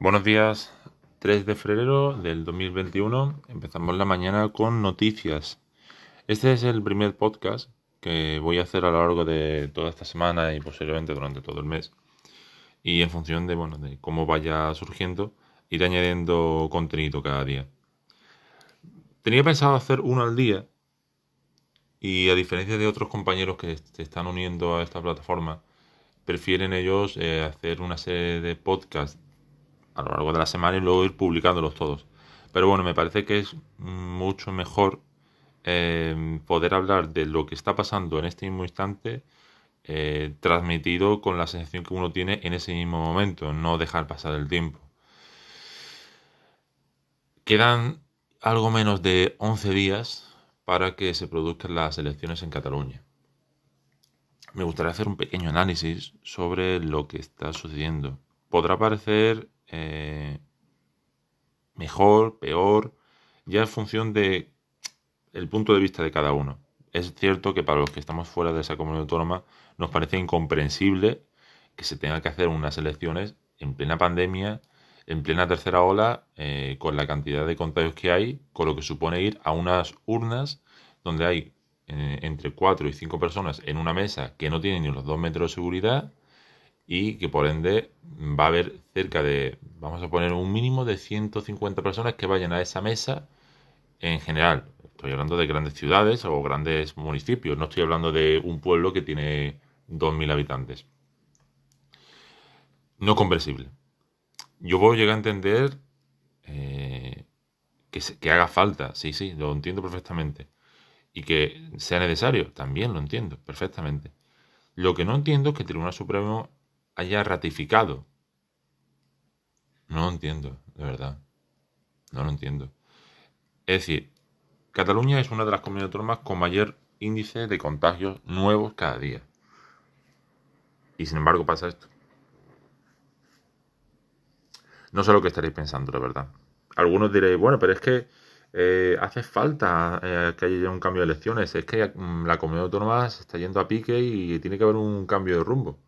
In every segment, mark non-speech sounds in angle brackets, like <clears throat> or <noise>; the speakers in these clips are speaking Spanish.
Buenos días, 3 de febrero del 2021. Empezamos la mañana con noticias. Este es el primer podcast que voy a hacer a lo largo de toda esta semana y posiblemente durante todo el mes. Y en función de, bueno, de cómo vaya surgiendo, ir añadiendo contenido cada día. Tenía pensado hacer uno al día y a diferencia de otros compañeros que se están uniendo a esta plataforma, prefieren ellos eh, hacer una serie de podcasts a lo largo de la semana y luego ir publicándolos todos. Pero bueno, me parece que es mucho mejor eh, poder hablar de lo que está pasando en este mismo instante eh, transmitido con la sensación que uno tiene en ese mismo momento, no dejar pasar el tiempo. Quedan algo menos de 11 días para que se produzcan las elecciones en Cataluña me gustaría hacer un pequeño análisis sobre lo que está sucediendo. Podrá parecer eh, mejor, peor, ya en función de el punto de vista de cada uno. Es cierto que para los que estamos fuera de esa comunidad autónoma nos parece incomprensible que se tenga que hacer unas elecciones en plena pandemia, en plena tercera ola, eh, con la cantidad de contagios que hay, con lo que supone ir a unas urnas donde hay eh, entre 4 y 5 personas en una mesa que no tiene ni los 2 metros de seguridad y que por ende va a haber cerca de, vamos a poner un mínimo de 150 personas que vayan a esa mesa en general. Estoy hablando de grandes ciudades o grandes municipios, no estoy hablando de un pueblo que tiene 2.000 habitantes. No comprensible. Yo voy a llegar a entender eh, que, que haga falta, sí, sí, lo entiendo perfectamente y que sea necesario, también lo entiendo perfectamente. Lo que no entiendo es que el Tribunal Supremo haya ratificado. No lo entiendo, de verdad. No lo entiendo. Es decir, Cataluña es una de las comunidades autónomas con mayor índice de contagios nuevos cada día. Y sin embargo pasa esto. No sé lo que estaréis pensando, la verdad. Algunos diréis, bueno, pero es que eh, hace falta eh, que haya un cambio de elecciones. Es que mm, la comunidad autónoma se está yendo a pique y tiene que haber un cambio de rumbo.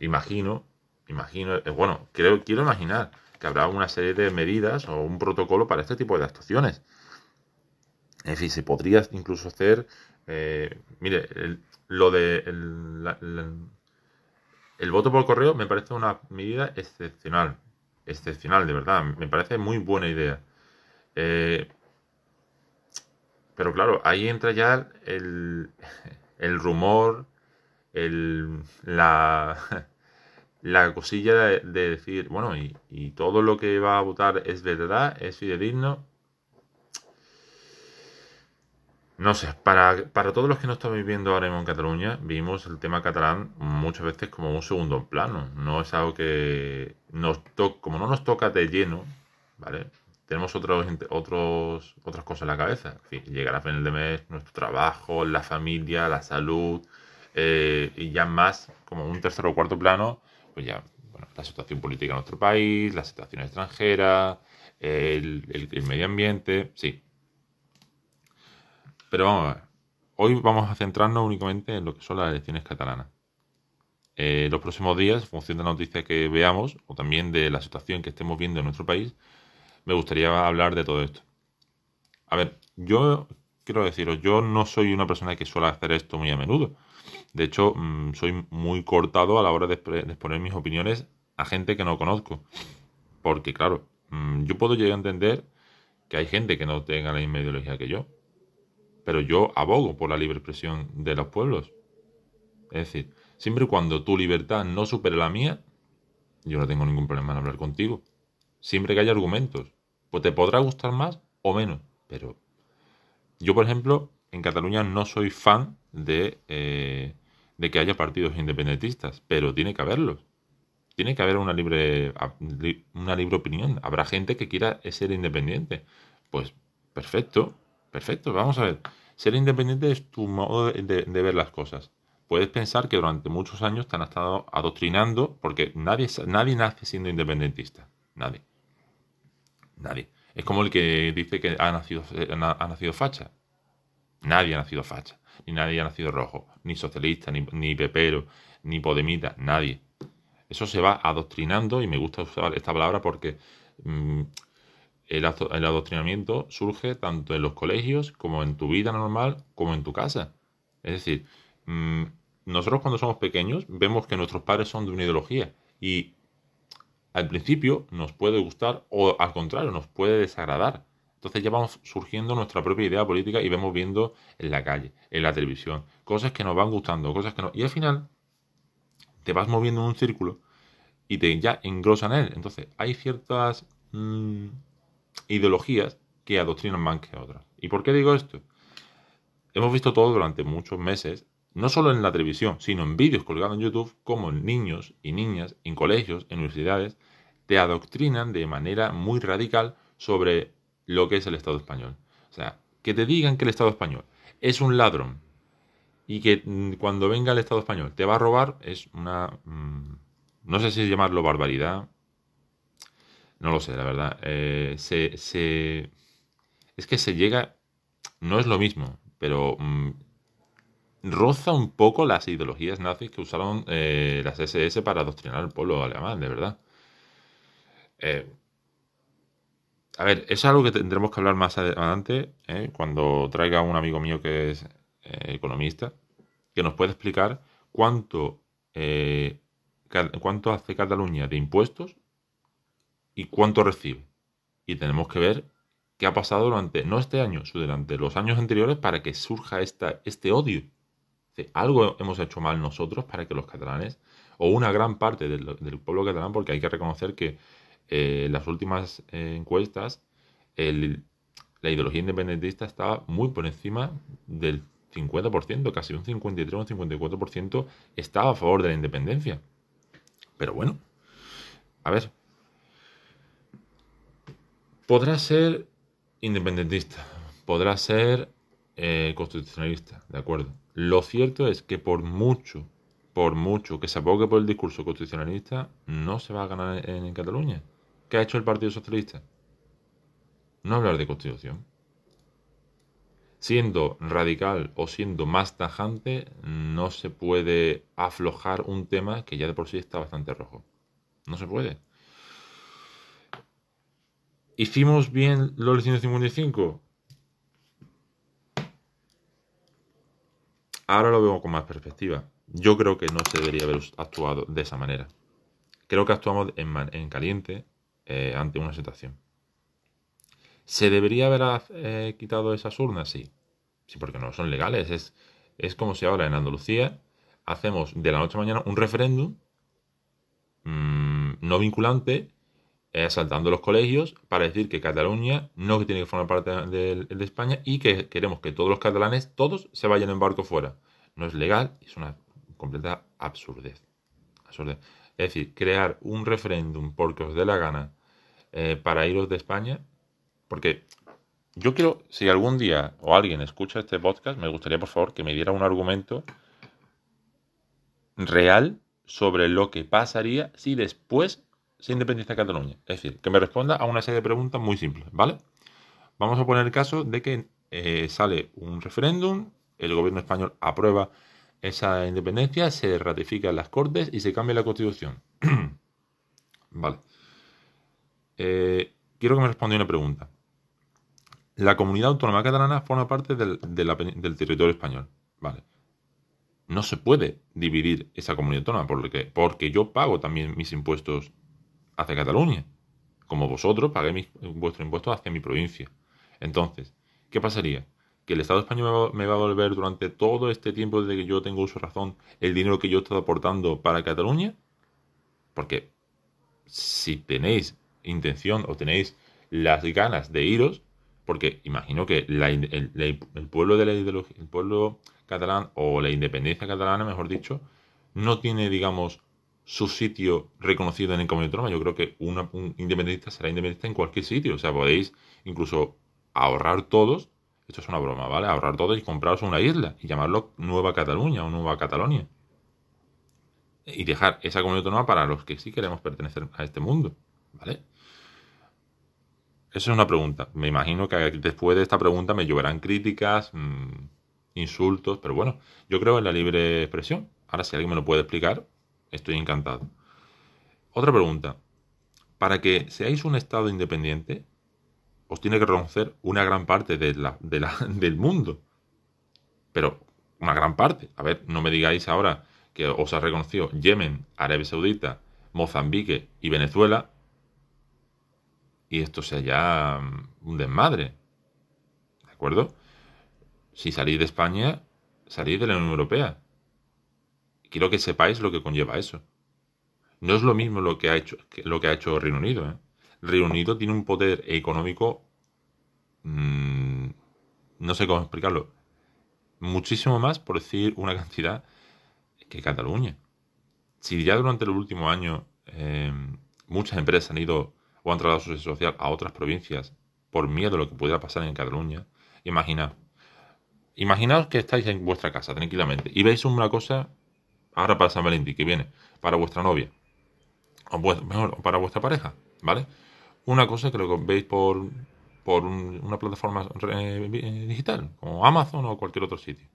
Imagino, imagino, eh, bueno, creo, quiero imaginar que habrá una serie de medidas o un protocolo para este tipo de actuaciones. En fin, se podría incluso hacer, mire, lo de el voto por correo me parece una medida excepcional, excepcional, de verdad, me parece muy buena idea. Eh, pero claro, ahí entra ya el, el rumor, el, la, la cosilla de, decir, bueno, y, todo lo que va a votar es verdad, es fidedigno. No sé, para, para todos los que no estamos viviendo ahora mismo en Cataluña, vimos el tema catalán muchas veces como un segundo plano. No es algo que nos toca, como no nos toca de lleno, ¿vale? tenemos otros, otros, otras cosas en la cabeza. En fin, llegar a final de mes, nuestro trabajo, la familia, la salud, eh, y ya más como un tercer o cuarto plano, pues ya, bueno, la situación política en nuestro país, la situación extranjera, el, el, medio ambiente, sí. Pero vamos a ver, hoy vamos a centrarnos únicamente en lo que son las elecciones catalanas. Eh, los próximos días, en función de la noticia que veamos, o también de la situación que estemos viendo en nuestro país, me gustaría hablar de todo esto. A ver, yo quiero deciros, yo no soy una persona que suele hacer esto muy a menudo. De hecho, mm, soy muy cortado a la hora de, exponer mis opiniones a gente que no conozco. Porque, claro, mm, yo puedo llegar a entender que hay gente que no tenga la misma ideología que yo. Pero yo abogo por la libre expresión de los pueblos. Es decir, siempre y cuando tu libertad no supere la mía, yo no tengo ningún problema en hablar contigo. Siempre que haya argumentos. Pues te podrá gustar más o menos, pero yo, por ejemplo, en Cataluña no soy fan de, eh, de que haya partidos independentistas, pero tiene que haberlos. Tiene que haber una libre, una libre opinión. Habrá gente que quiera ser independiente. Pues perfecto, perfecto. Vamos a ver. Ser independiente es tu modo de, de ver las cosas. Puedes pensar que durante muchos años te han estado adoctrinando porque nadie, nadie nace siendo independentista. Nadie. Nadie. Es como el que dice que ha nacido, ha nacido facha. Nadie ha nacido facha. Ni nadie ha nacido rojo. Ni socialista, ni, pepero, ni podemita. Nadie. Eso se va adoctrinando, y me gusta usar esta palabra porque mm, el, adoctrinamiento surge tanto en los colegios como en tu vida normal, como en tu casa. Es decir, mm, nosotros cuando somos pequeños vemos que nuestros padres son de una ideología y al principio nos puede gustar o al contrario nos puede desagradar. Entonces ya vamos surgiendo nuestra propia idea política y vemos viendo en la calle, en la televisión, cosas que nos van gustando, cosas que no. Y al final te vas moviendo en un círculo y te ya engrosan él. Entonces hay ciertas mm, ideologías que adoctrinan más que otras. ¿Y por qué digo esto? Hemos visto todo durante muchos meses, no solo en la televisión, sino en vídeos colgados en YouTube, como niños y niñas en colegios, en universidades, te adoctrinan de manera muy radical sobre lo que es el Estado español. O sea, que te digan que el Estado español es un ladrón y que mm, cuando venga el Estado español te va a robar es una... Mm, no sé si llamarlo barbaridad. No lo sé, la verdad. Eh, se, es que se llega... No es lo mismo, pero mm, roza un poco las ideologías nazis que usaron eh, las SS para adoctrinar al pueblo alemán, de verdad. Eh, a ver, es algo que tendremos que hablar más adelante, ¿eh? cuando traiga un amigo mío que es eh, economista, que nos puede explicar cuánto, eh, cuánto hace Cataluña de impuestos y cuánto recibe. Y tenemos que ver qué ha pasado durante, no este año, sino durante los años anteriores para que surja esta, este odio. algo hemos hecho mal nosotros para que los catalanes, o una gran parte del, del pueblo catalán, porque hay que reconocer que eh, las últimas eh, encuestas, la ideología independentista estaba muy por encima del 50%, casi un 53 o un 54% estaba a favor de la independencia. Pero bueno, a ver, podrá ser independentista, podrá ser eh, constitucionalista, ¿de acuerdo? Lo cierto es que por mucho, por mucho que se abogue por el discurso constitucionalista, no se va a ganar en Cataluña. ¿Qué ha hecho el Partido Socialista? No hablar de constitución. Siendo radical o siendo más tajante, no se puede aflojar un tema que ya de por sí está bastante rojo. No se puede. ¿Hicimos bien lo del 155? Ahora lo veo con más perspectiva. Yo creo que no se debería haber actuado de esa manera. Creo que actuamos en caliente eh, ante una situación. ¿Se debería haber eh, quitado esas urnas? Sí. Sí, porque no son legales. Es, es como si ahora en Andalucía hacemos de la noche a mañana un referéndum mm, no vinculante eh, asaltando los colegios para decir que Cataluña no tiene que formar parte de, de, España y que queremos que todos los catalanes, todos, se vayan en barco fuera. No es legal, es una completa absurdez. absurdez. Es decir, crear un referéndum porque os dé la gana eh, para iros de España? Porque yo quiero, si algún día o alguien escucha este podcast, me gustaría por favor que me diera un argumento real sobre lo que pasaría si después se independiza Cataluña. Es decir, que me responda a una serie de preguntas muy simples, ¿vale? Vamos a poner el caso de que eh, sale un referéndum, el gobierno español aprueba esa independencia, se ratifica en las Cortes y se cambia la Constitución. <clears throat> vale. Eh, quiero que me responda una pregunta. La comunidad autónoma catalana forma parte del, territorio español. Vale. No se puede dividir esa comunidad autónoma porque, porque yo pago también mis impuestos hacia Cataluña. Como vosotros paguéis vuestros impuestos hacia mi provincia. Entonces, ¿qué pasaría? ¿Que el Estado español me va, a devolver durante todo este tiempo desde que yo tengo uso razón el dinero que yo he estado aportando para Cataluña? Porque si tenéis intención o tenéis las ganas de iros, porque imagino que el, pueblo de la ideología, el pueblo catalán o la independencia catalana, mejor dicho, no tiene, digamos, su sitio reconocido en el comunidad autónoma. Yo creo que una, un independentista será independentista en cualquier sitio. O sea, podéis incluso ahorrar todos, esto es una broma, ¿vale? Ahorrar todos y compraros una isla y llamarlo Nueva Cataluña o Nueva Catalonia. Y dejar esa comunidad autónoma para los que sí queremos pertenecer a este mundo. ¿Vale? Esa es una pregunta. Me imagino que después de esta pregunta me lloverán críticas, mm, insultos, pero bueno, yo creo en la libre expresión. Ahora, si alguien me lo puede explicar, estoy encantado. Otra pregunta. Para que seáis un Estado independiente, os tiene que reconocer una gran parte de la, <laughs> del mundo. Pero una gran parte. A ver, no me digáis ahora que os ha reconocido Yemen, Arabia Saudita, Mozambique y Venezuela. Y esto sea ya mm, un desmadre. ¿De acuerdo? Si salís de España, salís de la Unión Europea. Quiero que sepáis lo que conlleva eso. No es lo mismo lo que ha hecho, lo que ha hecho Reino Unido. ¿eh? Reino Unido tiene un poder económico, mm, no sé cómo explicarlo, muchísimo más, por decir una cantidad, que Cataluña. Si ya durante el último año eh, muchas empresas han ido o han trasladado su social a otras provincias por miedo a lo que pudiera pasar en Cataluña, imaginaos. Imaginaos que estáis en vuestra casa tranquilamente y veis una cosa ahora para San Valentín que viene para vuestra novia o mejor para vuestra pareja, ¿vale? una cosa que lo veis por, por una plataforma eh, digital, como Amazon o cualquier otro sitio.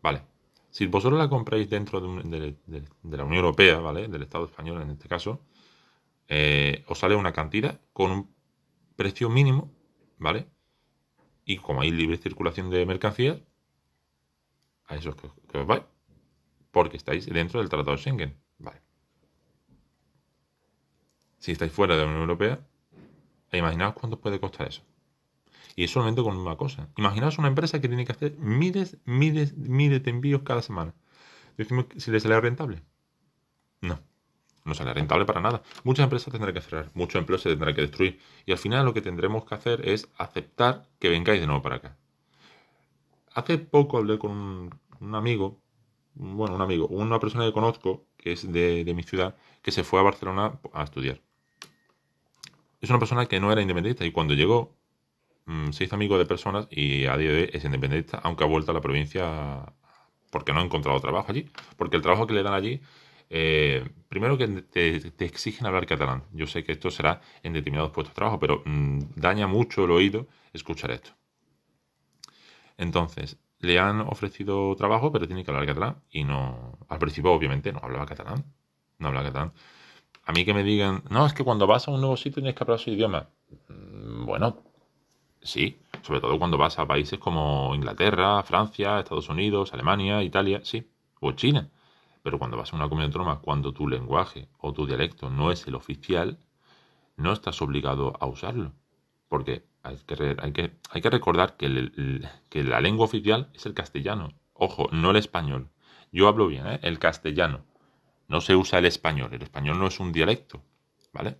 Vale. Si vosotros la compráis dentro de, la Unión Europea, ¿vale? Del Estado español en este caso, eh, os sale una cantidad con un precio mínimo, ¿vale? Y como hay libre circulación de mercancías, a eso es que, que os vais. Porque estáis dentro del Tratado de Schengen. Vale. Si estáis fuera de la Unión Europea, imaginaos cuánto puede costar eso. Y es solamente con una cosa. Imaginaos una empresa que tiene que hacer miles, miles, miles de envíos cada semana. Decimos si le sale rentable. No, no sale rentable para nada. Muchas empresas tendrán que cerrar, muchos empleos se tendrán que destruir. Y al final lo que tendremos que hacer es aceptar que vengáis de nuevo para acá. Hace poco hablé con un, amigo, bueno, un amigo, una persona que conozco, que es de, de mi ciudad, que se fue a Barcelona a estudiar es una persona que no era independentista y cuando llegó mm, se hizo amigo de personas y a día de hoy es independentista, aunque ha vuelto a la provincia porque no ha encontrado trabajo allí. Porque el trabajo que le dan allí, eh, primero que te, exigen hablar catalán. Yo sé que esto será en determinados puestos de trabajo, pero mm, daña mucho el oído escuchar esto. Entonces, le han ofrecido trabajo, pero tiene que hablar catalán y no. Al principio, obviamente, no hablaba catalán. No hablaba catalán a mí que me digan, no, es que cuando vas a un nuevo sitio tienes que hablar su idioma. Mm, bueno, sí, sobre todo cuando vas a países como Inglaterra, Francia, Estados Unidos, Alemania, Italia, sí, o China. Pero cuando vas a una comunidad autónoma, cuando tu lenguaje o tu dialecto no es el oficial, no estás obligado a usarlo. Porque hay que, hay que, hay que recordar que, que la lengua oficial es el castellano. Ojo, no el español. Yo hablo bien, ¿eh? el castellano. No se usa el español. El español no es un dialecto, ¿vale?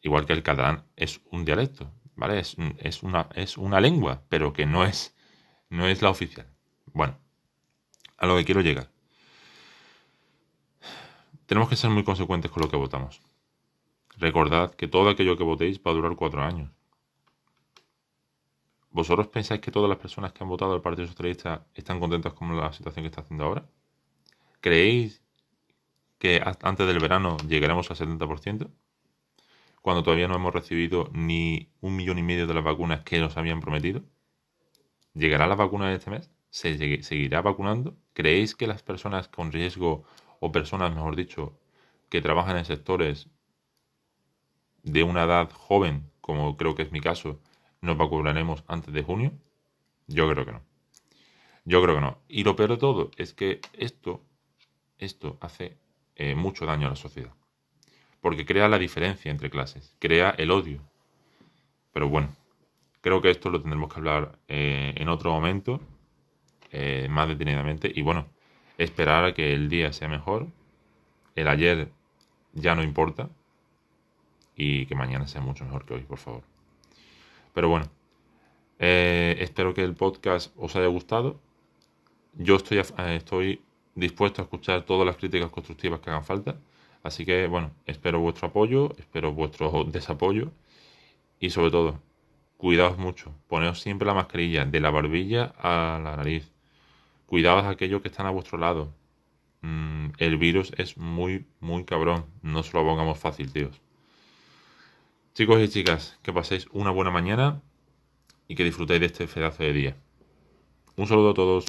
Igual que el catalán es un dialecto, ¿vale? Es, una, es una lengua, pero que no es, no es la oficial. Bueno, a lo que quiero llegar. Tenemos que ser muy consecuentes con lo que votamos. Recordad que todo aquello que votéis va a durar cuatro años. ¿Vosotros pensáis que todas las personas que han votado al Partido Socialista están contentas con la situación que está haciendo ahora? ¿Creéis que antes del verano llegaremos al 70%? Cuando todavía no hemos recibido ni un millón y medio de las vacunas que nos habían prometido. ¿Llegará la vacuna de este mes? ¿Se seguirá vacunando? ¿Creéis que las personas con riesgo, o personas, mejor dicho, que trabajan en sectores de una edad joven, como creo que es mi caso, nos vacunaremos antes de junio? Yo creo que no. Yo creo que no. Y lo peor de todo es que esto esto hace eh, mucho daño a la sociedad. Porque crea la diferencia entre clases, crea el odio. Pero bueno, creo que esto lo tendremos que hablar eh, en otro momento, eh, más detenidamente. Y bueno, esperar a que el día sea mejor. El ayer ya no importa. Y que mañana sea mucho mejor que hoy, por favor. Pero bueno, espero que el podcast os haya gustado. Yo estoy, estoy dispuesto a escuchar todas las críticas constructivas que hagan falta. Así que, bueno, espero vuestro apoyo, espero vuestro desapoyo y sobre todo, cuidaos mucho. Poneos siempre la mascarilla de la barbilla a la nariz. Cuidaos a aquellos que están a vuestro lado. Mm, el virus es muy, muy cabrón. No se lo pongamos fácil, tíos. Chicos y chicas, que paséis una buena mañana y que disfrutéis de este pedazo de día. Un saludo a todos.